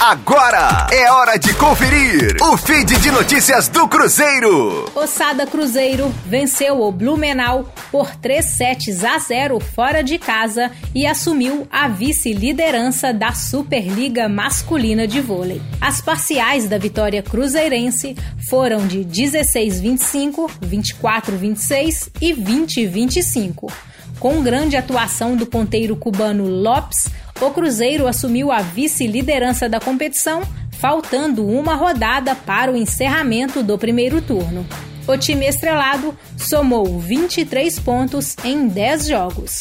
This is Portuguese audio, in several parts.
Agora é hora de conferir o feed de notícias do Cruzeiro. Ossada Cruzeiro venceu o Blumenau por 3 sets a 0 fora de casa e assumiu a vice-liderança da Superliga Masculina de Vôlei. As parciais da vitória cruzeirense foram de 16-25, 24-26 e 20-25. Com grande atuação do ponteiro cubano Lopes, o Cruzeiro assumiu a vice-liderança da competição, faltando uma rodada para o encerramento do primeiro turno. O time estrelado somou 23 pontos em 10 jogos.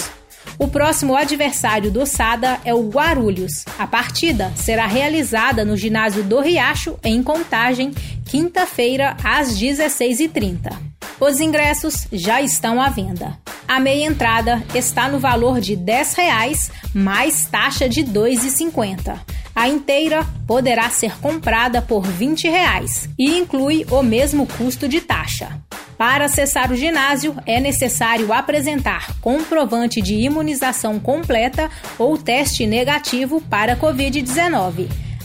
O próximo adversário do Sada é o Guarulhos. A partida será realizada no ginásio do Riacho, em Contagem, quinta-feira, às 16h30. Os ingressos já estão à venda. A meia entrada está no valor de R$ 10,00 mais taxa de R$ 2,50. A inteira poderá ser comprada por 20 reais e inclui o mesmo custo de taxa. Para acessar o ginásio, é necessário apresentar comprovante de imunização completa ou teste negativo para Covid-19,